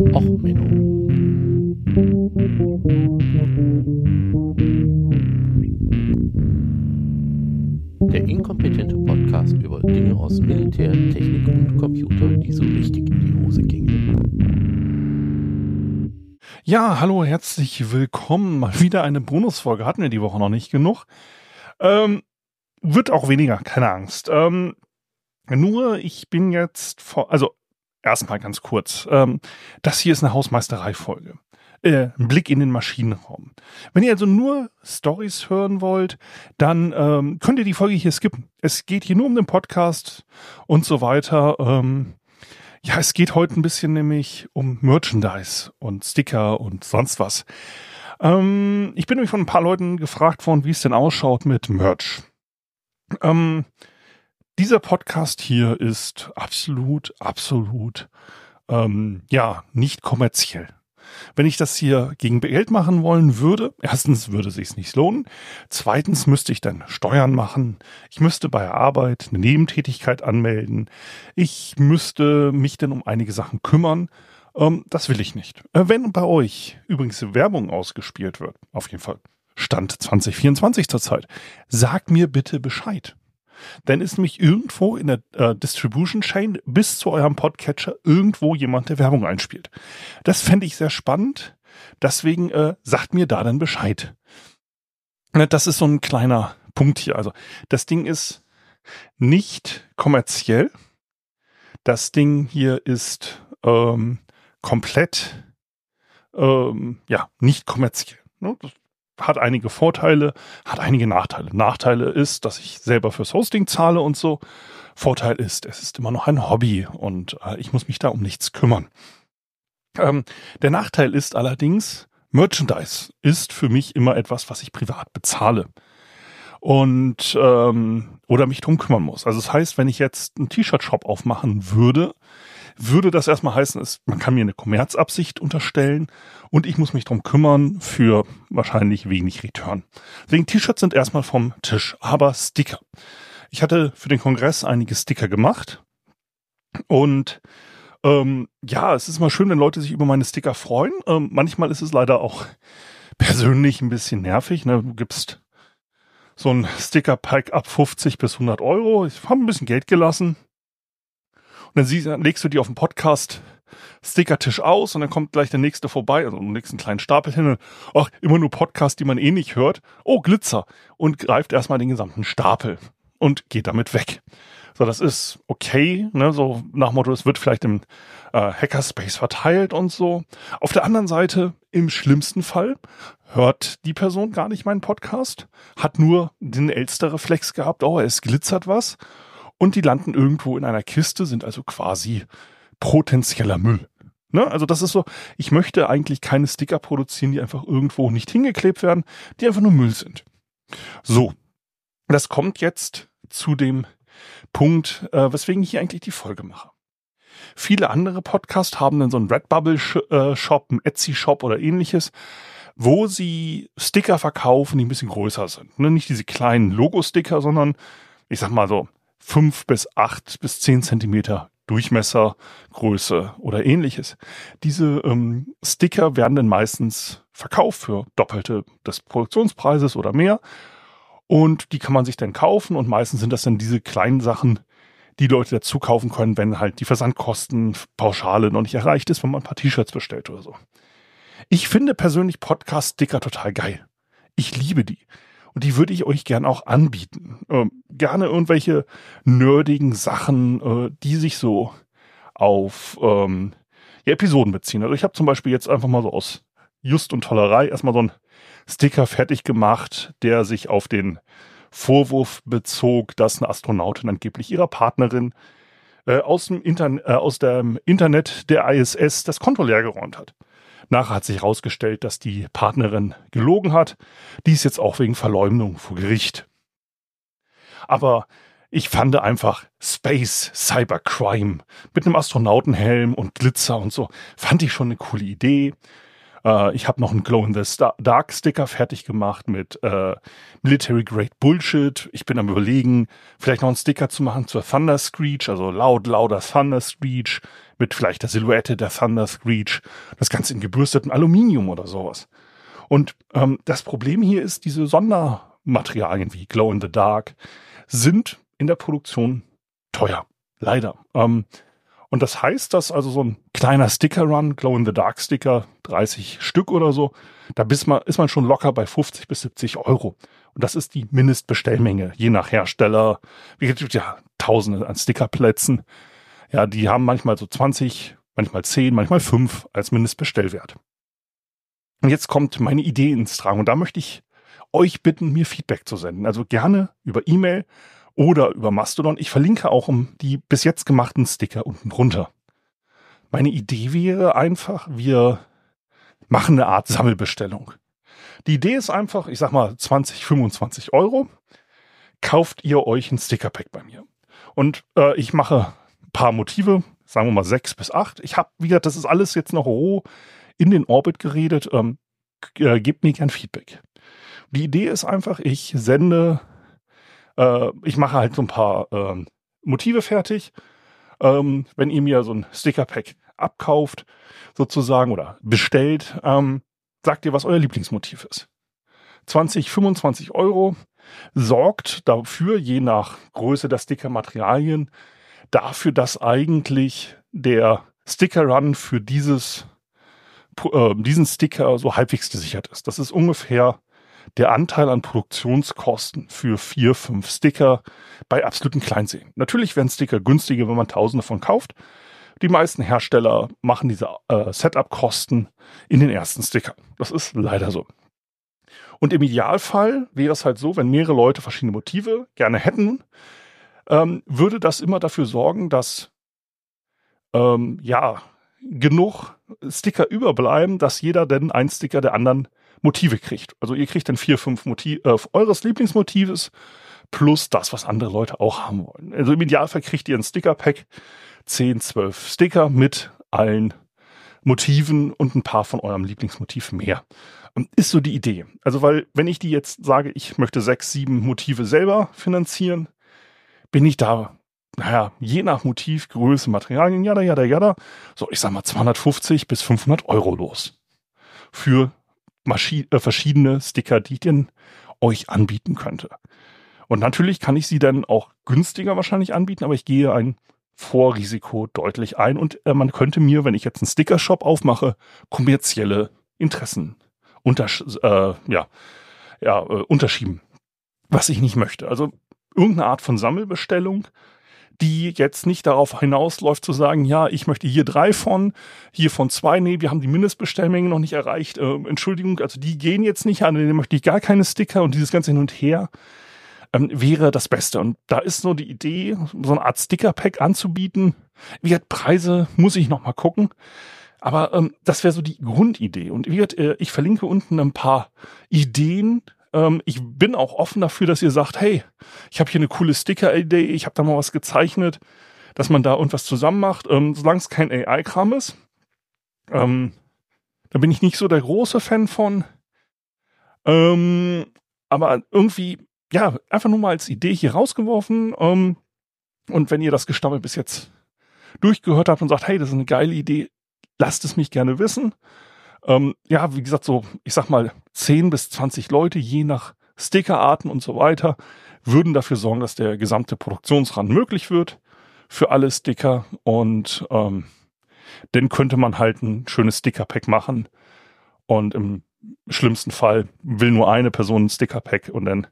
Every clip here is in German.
Och, Menno. Der inkompetente Podcast über Dinge aus Militär, Technik und Computer, die so richtig in die Hose gingen. Ja, hallo, herzlich willkommen. Mal wieder eine Bonusfolge. Hatten wir die Woche noch nicht genug. Ähm, wird auch weniger, keine Angst. Ähm, nur, ich bin jetzt vor, also erstmal ganz kurz. Ähm, das hier ist eine Hausmeisterei-Folge. Äh, ein Blick in den Maschinenraum. Wenn ihr also nur Stories hören wollt, dann ähm, könnt ihr die Folge hier skippen. Es geht hier nur um den Podcast und so weiter. Ähm, ja, es geht heute ein bisschen nämlich um Merchandise und Sticker und sonst was. Ähm, ich bin nämlich von ein paar Leuten gefragt worden, wie es denn ausschaut mit Merch. Ähm, dieser Podcast hier ist absolut, absolut, ähm, ja, nicht kommerziell. Wenn ich das hier gegen Geld machen wollen würde, erstens würde sich's nicht lohnen, zweitens müsste ich dann Steuern machen, ich müsste bei Arbeit eine Nebentätigkeit anmelden, ich müsste mich dann um einige Sachen kümmern. Ähm, das will ich nicht. Äh, wenn bei euch übrigens Werbung ausgespielt wird, auf jeden Fall Stand 2024 zurzeit, sagt mir bitte Bescheid dann ist nämlich irgendwo in der äh, Distribution Chain bis zu eurem Podcatcher irgendwo jemand, der Werbung einspielt. Das fände ich sehr spannend. Deswegen äh, sagt mir da dann Bescheid. Das ist so ein kleiner Punkt hier. Also das Ding ist nicht kommerziell. Das Ding hier ist ähm, komplett ähm, ja nicht kommerziell. Ne? Das hat einige Vorteile, hat einige Nachteile. Nachteile ist, dass ich selber fürs Hosting zahle und so. Vorteil ist, es ist immer noch ein Hobby und äh, ich muss mich da um nichts kümmern. Ähm, der Nachteil ist allerdings, Merchandise ist für mich immer etwas, was ich privat bezahle und ähm, oder mich drum kümmern muss. Also das heißt, wenn ich jetzt einen T-Shirt-Shop aufmachen würde, würde das erstmal heißen, ist, man kann mir eine Kommerzabsicht unterstellen und ich muss mich drum kümmern für wahrscheinlich wenig Return. Deswegen T-Shirts sind erstmal vom Tisch, aber Sticker. Ich hatte für den Kongress einige Sticker gemacht und ähm, ja, es ist mal schön, wenn Leute sich über meine Sticker freuen. Ähm, manchmal ist es leider auch persönlich ein bisschen nervig. Ne? Du gibst so ein Sticker-Pack ab 50 bis 100 Euro. Ich habe ein bisschen Geld gelassen. Dann, siehst, legst du die auf den Podcast Stickertisch aus und dann kommt gleich der nächste vorbei, also einen nächsten kleinen Stapel hin und ach, immer nur Podcast, die man eh nicht hört. Oh, Glitzer. Und greift erstmal den gesamten Stapel und geht damit weg. So, das ist okay, ne, so nach Motto, es wird vielleicht im äh, Hackerspace verteilt und so. Auf der anderen Seite, im schlimmsten Fall, hört die Person gar nicht meinen Podcast, hat nur den Elster-Reflex gehabt, oh, es glitzert was und die landen irgendwo in einer Kiste, sind also quasi potenzieller Müll. Ne? Also das ist so, ich möchte eigentlich keine Sticker produzieren, die einfach irgendwo nicht hingeklebt werden, die einfach nur Müll sind. So, das kommt jetzt zu dem Punkt, äh, weswegen ich hier eigentlich die Folge mache. Viele andere Podcasts haben dann so einen Redbubble-Shop, einen Etsy-Shop oder ähnliches, wo sie Sticker verkaufen, die ein bisschen größer sind. Ne? Nicht diese kleinen Logo-Sticker, sondern ich sag mal so fünf bis acht bis zehn Zentimeter Durchmesser, Größe oder ähnliches. Diese ähm, Sticker werden dann meistens verkauft für Doppelte des Produktionspreises oder mehr. Und die kann man sich dann kaufen und meistens sind das dann diese kleinen Sachen, die Leute dazu kaufen können, wenn halt die Versandkosten Pauschale noch nicht erreicht ist, wenn man ein paar T-Shirts bestellt oder so. Ich finde persönlich Podcast-Sticker total geil. Ich liebe die. Und die würde ich euch gern auch anbieten. Ähm, gerne irgendwelche nerdigen Sachen, äh, die sich so auf ähm, ja, Episoden beziehen. Also ich habe zum Beispiel jetzt einfach mal so aus Just und Tollerei erstmal so einen Sticker fertig gemacht, der sich auf den Vorwurf bezog, dass eine Astronautin angeblich ihrer Partnerin äh, aus, dem äh, aus dem Internet der ISS das Konto leergeräumt hat. Nachher hat sich herausgestellt, dass die Partnerin gelogen hat. Dies jetzt auch wegen Verleumdung vor Gericht. Aber ich fand einfach Space Cybercrime mit einem Astronautenhelm und Glitzer und so, fand ich schon eine coole Idee. Äh, ich habe noch einen Glow in the Dark Sticker fertig gemacht mit äh, Military Grade Bullshit. Ich bin am überlegen, vielleicht noch einen Sticker zu machen zur Thunder Screech, also laut, lauter Thunder Screech mit vielleicht der Silhouette der Thunder Screech. Das Ganze in gebürstetem Aluminium oder sowas. Und ähm, das Problem hier ist, diese Sondermaterialien wie Glow in the Dark sind in der Produktion teuer. Leider. Ähm, und das heißt, dass also so ein kleiner Sticker-Run, Glow-in-the-Dark-Sticker, 30 Stück oder so, da ist man, ist man schon locker bei 50 bis 70 Euro. Und das ist die Mindestbestellmenge, je nach Hersteller. Wie gibt ja Tausende an Stickerplätzen. Ja, die haben manchmal so 20, manchmal 10, manchmal 5 als Mindestbestellwert. Und jetzt kommt meine Idee ins Tragen. Und da möchte ich euch bitten, mir Feedback zu senden. Also gerne über E-Mail oder über Mastodon. Ich verlinke auch um die bis jetzt gemachten Sticker unten drunter. Meine Idee wäre einfach, wir machen eine Art Sammelbestellung. Die Idee ist einfach, ich sag mal 20, 25 Euro, kauft ihr euch ein Stickerpack bei mir. Und äh, ich mache ein paar Motive, sagen wir mal sechs bis acht. Ich habe, wie gesagt, das ist alles jetzt noch roh in den Orbit geredet. Ähm, äh, gebt mir gern Feedback. Die Idee ist einfach, ich sende äh, ich mache halt so ein paar ähm, Motive fertig. Ähm, wenn ihr mir so ein Sticker-Pack abkauft, sozusagen, oder bestellt, ähm, sagt ihr, was euer Lieblingsmotiv ist. 20, 25 Euro sorgt dafür, je nach Größe der Sticker-Materialien, dafür, dass eigentlich der Sticker-Run für dieses, äh, diesen Sticker so halbwegs gesichert ist. Das ist ungefähr der Anteil an Produktionskosten für vier, fünf Sticker bei absoluten Kleinsehen. Natürlich werden Sticker günstiger, wenn man tausende davon kauft. Die meisten Hersteller machen diese äh, Setup-Kosten in den ersten Sticker. Das ist leider so. Und im Idealfall wäre es halt so, wenn mehrere Leute verschiedene Motive gerne hätten, ähm, würde das immer dafür sorgen, dass ähm, ja genug Sticker überbleiben, dass jeder denn einen Sticker der anderen Motive kriegt. Also ihr kriegt dann vier, fünf Motive äh, eures Lieblingsmotives plus das, was andere Leute auch haben wollen. Also im Idealfall kriegt ihr ein Sticker-Pack, 10, 12 Sticker mit allen Motiven und ein paar von eurem Lieblingsmotiv mehr. Ist so die Idee. Also, weil, wenn ich die jetzt sage, ich möchte sechs, sieben Motive selber finanzieren, bin ich da, naja, je nach Motiv, Größe, Materialien, jada, jada, jada, so, ich sag mal 250 bis 500 Euro los. Für äh, verschiedene Sticker, die ich denn euch anbieten könnte. Und natürlich kann ich sie dann auch günstiger wahrscheinlich anbieten, aber ich gehe ein Vorrisiko deutlich ein und äh, man könnte mir, wenn ich jetzt einen Sticker-Shop aufmache, kommerzielle Interessen untersch äh, ja, ja, äh, unterschieben, was ich nicht möchte. Also irgendeine Art von Sammelbestellung, die jetzt nicht darauf hinausläuft zu sagen, ja, ich möchte hier drei von, hier von zwei, nee, wir haben die Mindestbestellmenge noch nicht erreicht, äh, Entschuldigung, also die gehen jetzt nicht an, denen möchte ich gar keine Sticker und dieses ganze hin und her ähm, wäre das Beste. Und da ist so die Idee, so eine Art Sticker-Pack anzubieten. Wie gesagt, Preise muss ich noch mal gucken. Aber ähm, das wäre so die Grundidee. Und wie gesagt, äh, ich verlinke unten ein paar Ideen, ähm, ich bin auch offen dafür, dass ihr sagt, hey, ich habe hier eine coole Sticker-Idee, ich habe da mal was gezeichnet, dass man da irgendwas zusammen macht, ähm, solange es kein AI-Kram ist. Ähm, da bin ich nicht so der große Fan von. Ähm, aber irgendwie, ja, einfach nur mal als Idee hier rausgeworfen. Ähm, und wenn ihr das Gestammel bis jetzt durchgehört habt und sagt, hey, das ist eine geile Idee, lasst es mich gerne wissen. Ähm, ja, wie gesagt, so, ich sag mal, 10 bis 20 Leute, je nach Stickerarten und so weiter, würden dafür sorgen, dass der gesamte Produktionsrand möglich wird für alle Sticker und ähm, dann könnte man halt ein schönes Sticker-Pack machen und im schlimmsten Fall will nur eine Person ein Sticker-Pack und dann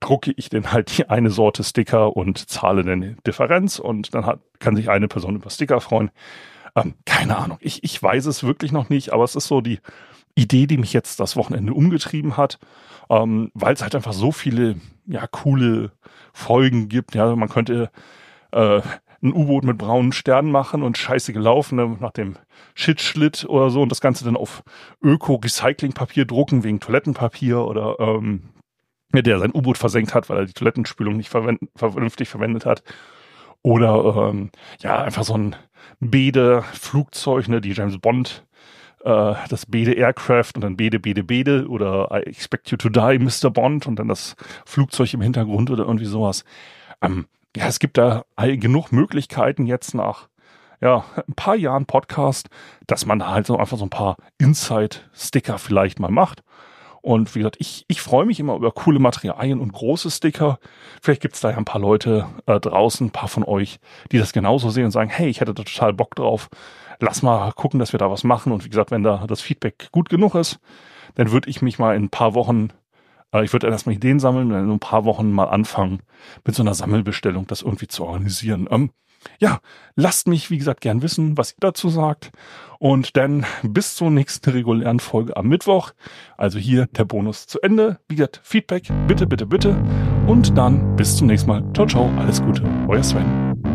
drucke ich den halt die eine Sorte Sticker und zahle dann die Differenz und dann hat, kann sich eine Person über Sticker freuen. Ähm, keine Ahnung. Ich, ich weiß es wirklich noch nicht, aber es ist so die Idee, die mich jetzt das Wochenende umgetrieben hat, ähm, weil es halt einfach so viele ja coole Folgen gibt. Ja, man könnte äh, ein U-Boot mit braunen Sternen machen und scheiße gelaufen ne, nach dem Shit-Schlitt oder so und das Ganze dann auf Öko-Recycling-Papier drucken wegen Toilettenpapier oder ähm, der sein U-Boot versenkt hat, weil er die Toilettenspülung nicht verwend vernünftig verwendet hat. Oder ähm, ja, einfach so ein Bede-Flugzeug, ne, die James Bond äh, das Bede Aircraft und dann Bede, Bede, Bede oder I expect you to die, Mr. Bond und dann das Flugzeug im Hintergrund oder irgendwie sowas. Ähm, ja, es gibt da genug Möglichkeiten jetzt nach ja, ein paar Jahren Podcast, dass man halt so einfach so ein paar Inside-Sticker vielleicht mal macht. Und wie gesagt, ich, ich freue mich immer über coole Materialien und große Sticker. Vielleicht gibt es da ja ein paar Leute äh, draußen, ein paar von euch, die das genauso sehen und sagen, hey, ich hätte da total Bock drauf. Lass mal gucken, dass wir da was machen. Und wie gesagt, wenn da das Feedback gut genug ist, dann würde ich mich mal in ein paar Wochen, äh, ich würde erstmal Ideen sammeln und in ein paar Wochen mal anfangen, mit so einer Sammelbestellung das irgendwie zu organisieren. Ähm, ja, lasst mich, wie gesagt, gern wissen, was ihr dazu sagt. Und dann bis zur nächsten regulären Folge am Mittwoch. Also hier der Bonus zu Ende. Wie gesagt, Feedback, bitte, bitte, bitte. Und dann bis zum nächsten Mal. Ciao, ciao, alles Gute. Euer Sven.